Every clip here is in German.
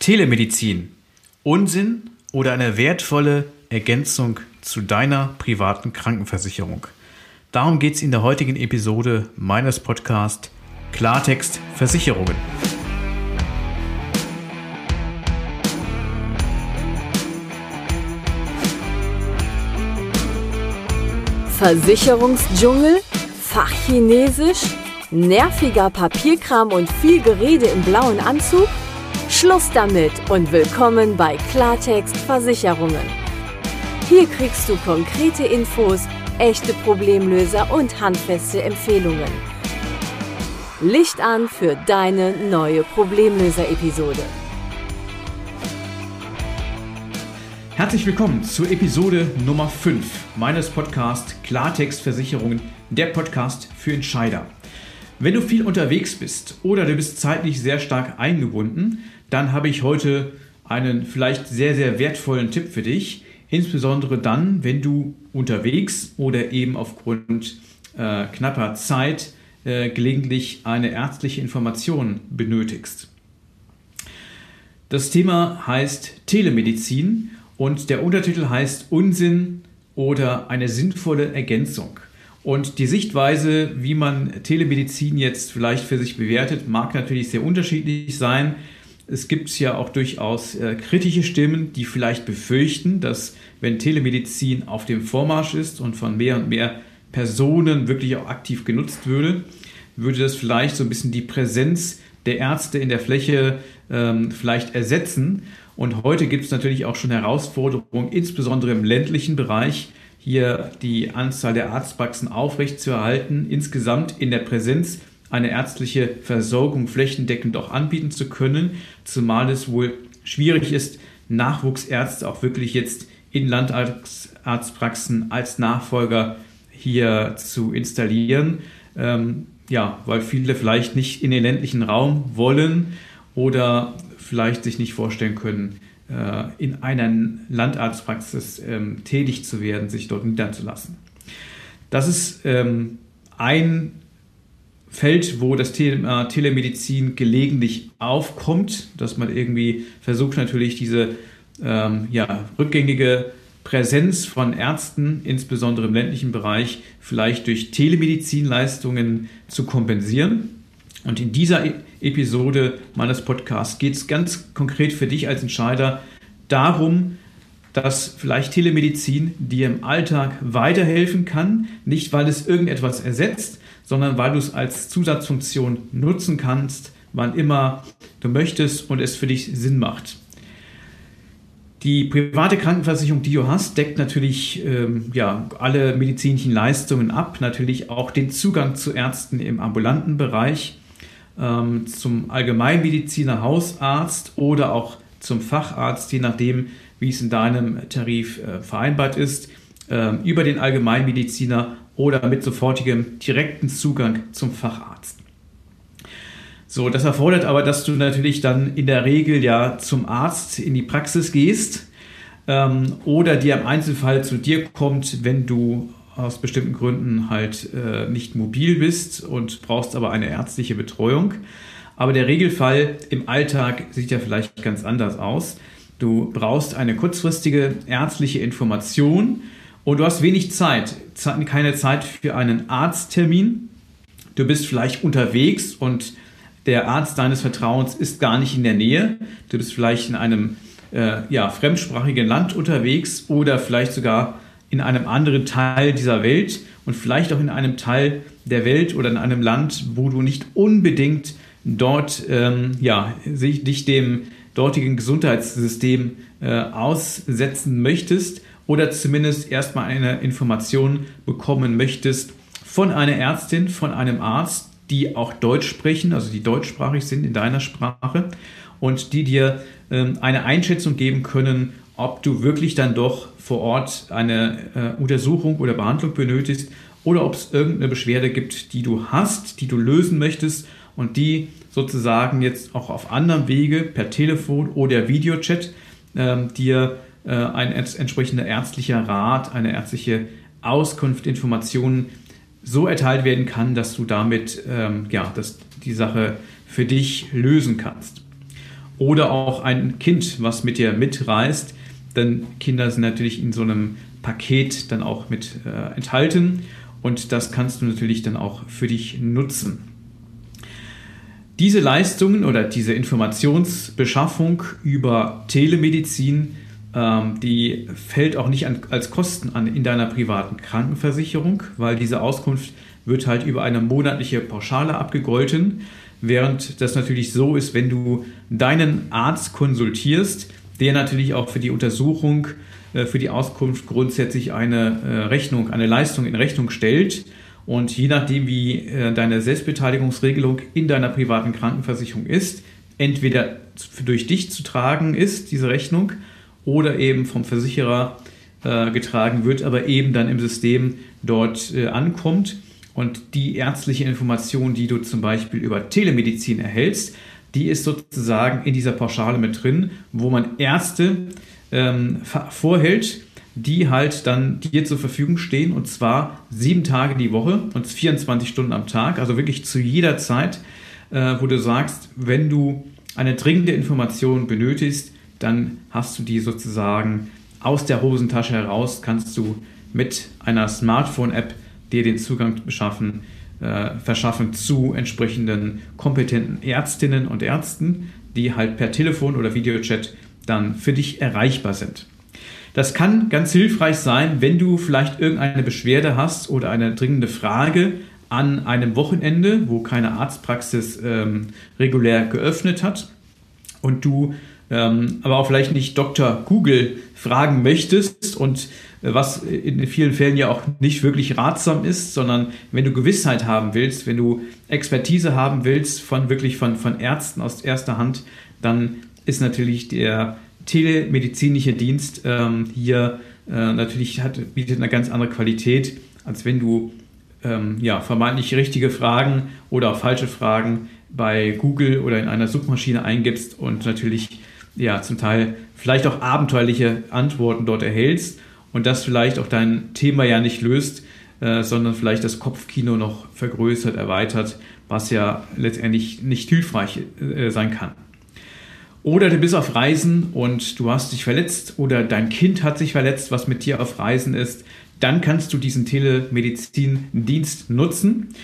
Telemedizin. Unsinn oder eine wertvolle Ergänzung zu deiner privaten Krankenversicherung? Darum geht es in der heutigen Episode meines Podcasts Klartext Versicherungen. Versicherungsdschungel, Fachchinesisch, nerviger Papierkram und viel Gerede im blauen Anzug? Schluss damit und willkommen bei Klartext Versicherungen. Hier kriegst du konkrete Infos, echte Problemlöser und handfeste Empfehlungen. Licht an für deine neue Problemlöser-Episode. Herzlich willkommen zur Episode Nummer 5 meines Podcasts Klartext Versicherungen, der Podcast für Entscheider. Wenn du viel unterwegs bist oder du bist zeitlich sehr stark eingebunden, dann habe ich heute einen vielleicht sehr, sehr wertvollen Tipp für dich. Insbesondere dann, wenn du unterwegs oder eben aufgrund äh, knapper Zeit äh, gelegentlich eine ärztliche Information benötigst. Das Thema heißt Telemedizin und der Untertitel heißt Unsinn oder eine sinnvolle Ergänzung. Und die Sichtweise, wie man Telemedizin jetzt vielleicht für sich bewertet, mag natürlich sehr unterschiedlich sein. Es gibt ja auch durchaus äh, kritische Stimmen, die vielleicht befürchten, dass wenn Telemedizin auf dem Vormarsch ist und von mehr und mehr Personen wirklich auch aktiv genutzt würde, würde das vielleicht so ein bisschen die Präsenz der Ärzte in der Fläche ähm, vielleicht ersetzen. Und heute gibt es natürlich auch schon Herausforderungen, insbesondere im ländlichen Bereich, hier die Anzahl der Arztpraxen aufrechtzuerhalten, insgesamt in der Präsenz eine ärztliche Versorgung flächendeckend auch anbieten zu können, zumal es wohl schwierig ist, Nachwuchsärzte auch wirklich jetzt in Landarztpraxen als Nachfolger hier zu installieren. Ähm, ja, weil viele vielleicht nicht in den ländlichen Raum wollen oder vielleicht sich nicht vorstellen können, in einer Landarztpraxis ähm, tätig zu werden, sich dort niederzulassen. Das ist ähm, ein Feld, wo das Thema Telemedizin gelegentlich aufkommt, dass man irgendwie versucht natürlich diese ähm, ja, rückgängige Präsenz von Ärzten, insbesondere im ländlichen Bereich, vielleicht durch Telemedizinleistungen zu kompensieren. Und in dieser e- Episode meines Podcasts geht es ganz konkret für dich als Entscheider darum, dass vielleicht Telemedizin dir im Alltag weiterhelfen kann, nicht weil es irgendetwas ersetzt, sondern weil du es als Zusatzfunktion nutzen kannst, wann immer du möchtest und es für dich Sinn macht. Die private Krankenversicherung, die du hast, deckt natürlich ähm, ja, alle medizinischen Leistungen ab, natürlich auch den Zugang zu Ärzten im ambulanten Bereich, ähm, zum Allgemeinmediziner, Hausarzt oder auch zum Facharzt, je nachdem, wie es in deinem Tarif äh, vereinbart ist, äh, über den Allgemeinmediziner oder mit sofortigem direkten Zugang zum Facharzt. So, das erfordert aber, dass du natürlich dann in der Regel ja zum Arzt in die Praxis gehst ähm, oder dir im Einzelfall zu dir kommt, wenn du aus bestimmten Gründen halt äh, nicht mobil bist und brauchst aber eine ärztliche Betreuung. Aber der Regelfall im Alltag sieht ja vielleicht ganz anders aus. Du brauchst eine kurzfristige ärztliche Information und du hast wenig Zeit, keine Zeit für einen Arzttermin. Du bist vielleicht unterwegs und der Arzt deines Vertrauens ist gar nicht in der Nähe. Du bist vielleicht in einem äh, ja, fremdsprachigen Land unterwegs oder vielleicht sogar in einem anderen Teil dieser Welt und vielleicht auch in einem Teil der Welt oder in einem Land, wo du nicht unbedingt dort ähm, ja, dich dem dortigen Gesundheitssystem äh, aussetzen möchtest oder zumindest erstmal eine Information bekommen möchtest von einer Ärztin, von einem Arzt, die auch Deutsch sprechen, also die deutschsprachig sind in deiner Sprache und die dir ähm, eine Einschätzung geben können, ob du wirklich dann doch vor Ort eine äh, Untersuchung oder Behandlung benötigst oder ob es irgendeine Beschwerde gibt, die du hast, die du lösen möchtest und die sozusagen jetzt auch auf anderem Wege per Telefon oder Videochat ähm, dir äh, ein entsprechender ärztlicher Rat, eine ärztliche Auskunft, Informationen so erteilt werden kann, dass du damit ähm, ja, dass die Sache für dich lösen kannst. oder auch ein Kind, was mit dir mitreist. Denn Kinder sind natürlich in so einem Paket dann auch mit äh, enthalten und das kannst du natürlich dann auch für dich nutzen. Diese Leistungen oder diese Informationsbeschaffung über Telemedizin, ähm, die fällt auch nicht an, als Kosten an in deiner privaten Krankenversicherung, weil diese Auskunft wird halt über eine monatliche Pauschale abgegolten, während das natürlich so ist, wenn du deinen Arzt konsultierst, der natürlich auch für die Untersuchung, äh, für die Auskunft grundsätzlich eine äh, Rechnung, eine Leistung in Rechnung stellt und je nachdem, wie äh, deine Selbstbeteiligungsregelung in deiner privaten Krankenversicherung ist, entweder durch dich zu tragen ist, diese Rechnung, oder eben vom Versicherer getragen wird, aber eben dann im System dort ankommt. Und die ärztliche Information, die du zum Beispiel über Telemedizin erhältst, die ist sozusagen in dieser Pauschale mit drin, wo man Ärzte ähm, vorhält, die halt dann dir zur Verfügung stehen und zwar sieben Tage die Woche und 24 Stunden am Tag, also wirklich zu jeder Zeit, äh, wo du sagst, wenn du eine dringende Information benötigst, dann hast du die sozusagen aus der Hosentasche heraus, kannst du mit einer Smartphone-App dir den Zugang beschaffen, äh, verschaffen zu entsprechenden kompetenten Ärztinnen und Ärzten, die halt per Telefon oder Videochat dann für dich erreichbar sind. Das kann ganz hilfreich sein, wenn du vielleicht irgendeine Beschwerde hast oder eine dringende Frage an einem Wochenende, wo keine Arztpraxis ähm, regulär geöffnet hat und du ähm, aber auch vielleicht nicht Dr. Google fragen möchtest und was in vielen Fällen ja auch nicht wirklich ratsam ist, sondern wenn du Gewissheit haben willst, wenn du Expertise haben willst von wirklich von, von Ärzten aus erster Hand, dann ist natürlich der telemedizinische Dienst ähm, hier äh, natürlich hat, bietet eine ganz andere Qualität, als wenn du ähm, ja, vermeintlich richtige Fragen oder auch falsche Fragen bei Google oder in einer Suchmaschine eingibst und natürlich ja zum Teil vielleicht auch abenteuerliche Antworten dort erhältst und das vielleicht auch dein Thema ja nicht löst, äh, sondern vielleicht das Kopfkino noch vergrößert, erweitert, was ja letztendlich nicht hilfreich äh, sein kann. Oder du bist auf Reisen und du hast dich verletzt oder dein Kind hat sich verletzt, was mit dir auf Reisen ist. Dann kannst du diesen Telemedizindienst nutzen.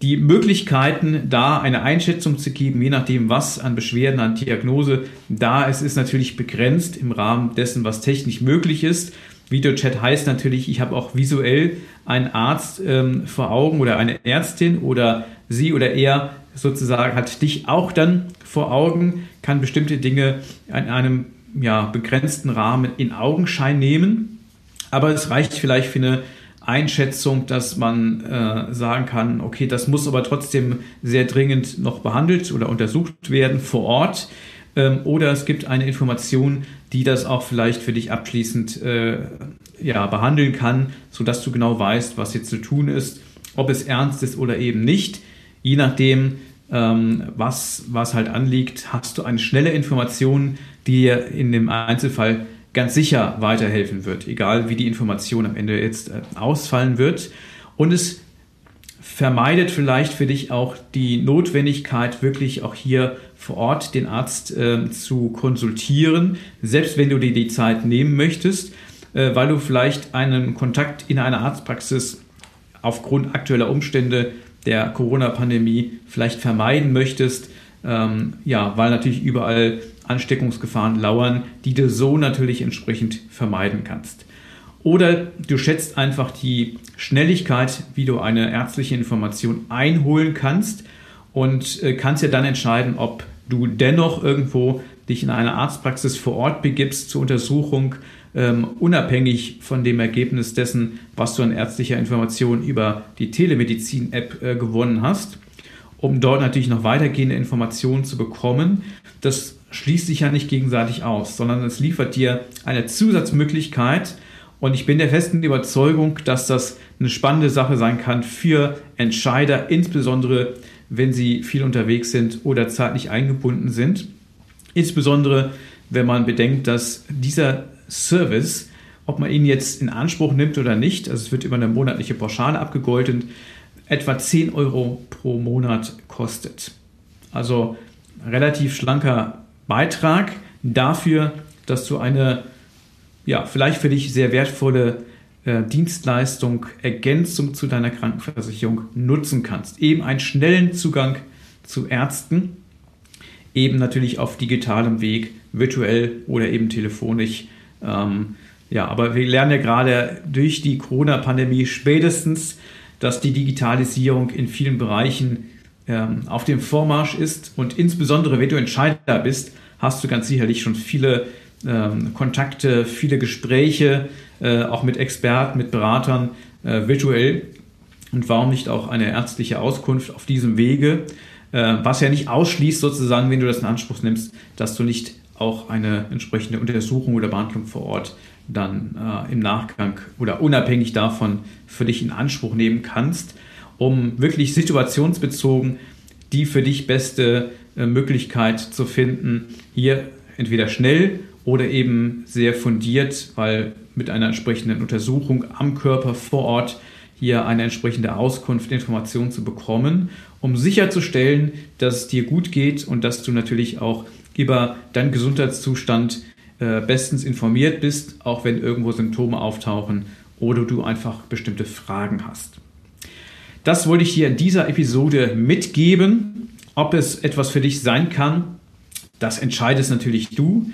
Die Möglichkeiten, da eine Einschätzung zu geben, je nachdem, was an Beschwerden, an Diagnose da ist, ist natürlich begrenzt im Rahmen dessen, was technisch möglich ist. Videochat heißt natürlich, ich habe auch visuell einen Arzt ähm, vor Augen oder eine Ärztin oder sie oder er sozusagen hat dich auch dann vor Augen, kann bestimmte Dinge in einem ja, begrenzten Rahmen in Augenschein nehmen. Aber es reicht vielleicht für eine Einschätzung, dass man äh, sagen kann, okay, das muss aber trotzdem sehr dringend noch behandelt oder untersucht werden vor Ort. Ähm, oder es gibt eine Information, die das auch vielleicht für dich abschließend äh, ja, behandeln kann, sodass du genau weißt, was jetzt zu tun ist, ob es ernst ist oder eben nicht. Je nachdem, ähm, was, was halt anliegt, hast du eine schnelle Information, die dir in dem Einzelfall ganz sicher weiterhelfen wird, egal wie die Information am Ende jetzt äh, ausfallen wird. Und es vermeidet vielleicht für dich auch die Notwendigkeit, wirklich auch hier vor Ort den Arzt äh, zu konsultieren, selbst wenn du dir die Zeit nehmen möchtest, äh, weil du vielleicht einen Kontakt in einer Arztpraxis aufgrund aktueller Umstände der Corona-Pandemie vielleicht vermeiden möchtest. Ähm, ja, weil natürlich überall Ansteckungsgefahren lauern, die du so natürlich entsprechend vermeiden kannst. Oder du schätzt einfach die Schnelligkeit, wie du eine ärztliche Information einholen kannst und äh, kannst ja dann entscheiden, ob du dennoch irgendwo dich in eine Arztpraxis vor Ort begibst zur Untersuchung, ähm, unabhängig von dem Ergebnis dessen, was du an ärztlicher Information über die Telemedizin-App äh, gewonnen hast, um dort natürlich noch weitergehende Informationen zu bekommen. Das schließt sich ja nicht gegenseitig aus, sondern es liefert dir eine Zusatzmöglichkeit. Und ich bin der festen Überzeugung, dass das eine spannende Sache sein kann für Entscheider, insbesondere wenn sie viel unterwegs sind oder zeitlich eingebunden sind. Insbesondere wenn man bedenkt, dass dieser Service, ob man ihn jetzt in Anspruch nimmt oder nicht, also es wird über eine monatliche Pauschale abgegolten, etwa 10 Euro pro Monat kostet. Also relativ schlanker Beitrag dafür, dass du eine ja, vielleicht für dich sehr wertvolle äh, Dienstleistung, Ergänzung zu deiner Krankenversicherung nutzen kannst. Eben einen schnellen Zugang zu Ärzten, eben natürlich auf digitalem Weg, virtuell oder eben telefonisch. Ähm, ja, aber wir lernen ja gerade durch die Corona-Pandemie spätestens, dass die Digitalisierung in vielen Bereichen ähm, auf dem Vormarsch ist und insbesondere, wenn du Entscheider bist, hast du ganz sicherlich schon viele ähm, Kontakte, viele Gespräche, äh, auch mit Experten, mit Beratern äh, virtuell. Und warum nicht auch eine ärztliche Auskunft auf diesem Wege, äh, was ja nicht ausschließt sozusagen, wenn du das in Anspruch nimmst, dass du nicht auch eine entsprechende Untersuchung oder Behandlung vor Ort dann äh, im Nachgang oder unabhängig davon für dich in Anspruch nehmen kannst, um wirklich situationsbezogen die für dich beste äh, Möglichkeit zu finden, hier entweder schnell oder eben sehr fundiert, weil mit einer entsprechenden Untersuchung am Körper vor Ort hier eine entsprechende Auskunft, Information zu bekommen, um sicherzustellen, dass es dir gut geht und dass du natürlich auch über deinen Gesundheitszustand äh, bestens informiert bist, auch wenn irgendwo Symptome auftauchen oder du einfach bestimmte Fragen hast. Das wollte ich hier in dieser Episode mitgeben. Ob es etwas für dich sein kann, das entscheidest natürlich du.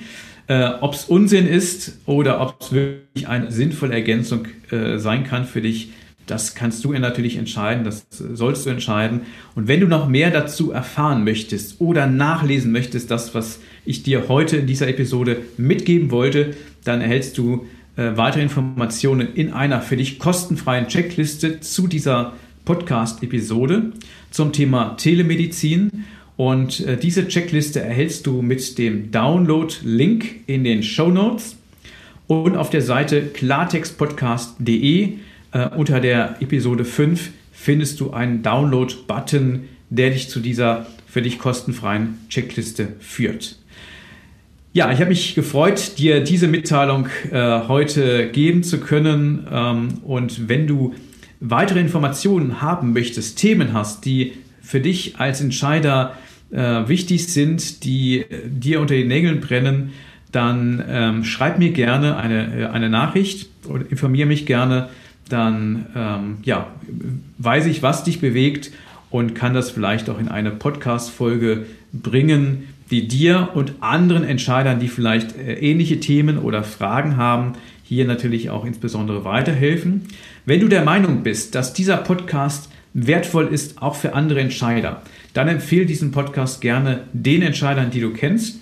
Äh, ob es Unsinn ist oder ob es wirklich eine sinnvolle Ergänzung äh, sein kann für dich, das kannst du ja natürlich entscheiden, das sollst du entscheiden. Und wenn du noch mehr dazu erfahren möchtest oder nachlesen möchtest, das, was ich dir heute in dieser Episode mitgeben wollte, dann erhältst du äh, weitere Informationen in einer für dich kostenfreien Checkliste zu dieser Podcast-Episode zum Thema Telemedizin. Und äh, diese Checkliste erhältst du mit dem Download-Link in den Show Notes und auf der Seite klartextpodcast.de äh, unter der Episode 5 findest du einen Download-Button, der dich zu dieser für dich kostenfreien Checkliste führt. Ja, ich habe mich gefreut, dir diese Mitteilung äh, heute geben zu können. Ähm, und wenn du weitere Informationen haben möchtest, Themen hast, die für dich als Entscheider äh, wichtig sind, die dir unter den Nägeln brennen, dann ähm, schreib mir gerne eine, äh, eine Nachricht oder informiere mich gerne. Dann ähm, ja, weiß ich, was dich bewegt und kann das vielleicht auch in eine Podcast-Folge bringen, die dir und anderen Entscheidern, die vielleicht äh, ähnliche Themen oder Fragen haben, hier natürlich auch insbesondere weiterhelfen. Wenn du der Meinung bist, dass dieser Podcast wertvoll ist, auch für andere Entscheider, dann empfehle diesen Podcast gerne den Entscheidern, die du kennst.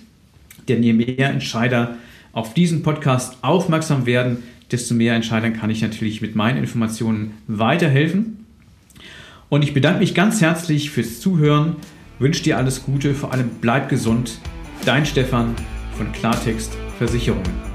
Denn je mehr Entscheider auf diesen Podcast aufmerksam werden, desto mehr Entscheidern kann ich natürlich mit meinen Informationen weiterhelfen. Und ich bedanke mich ganz herzlich fürs Zuhören, wünsche dir alles Gute, vor allem bleib gesund. Dein Stefan von Klartext Versicherungen.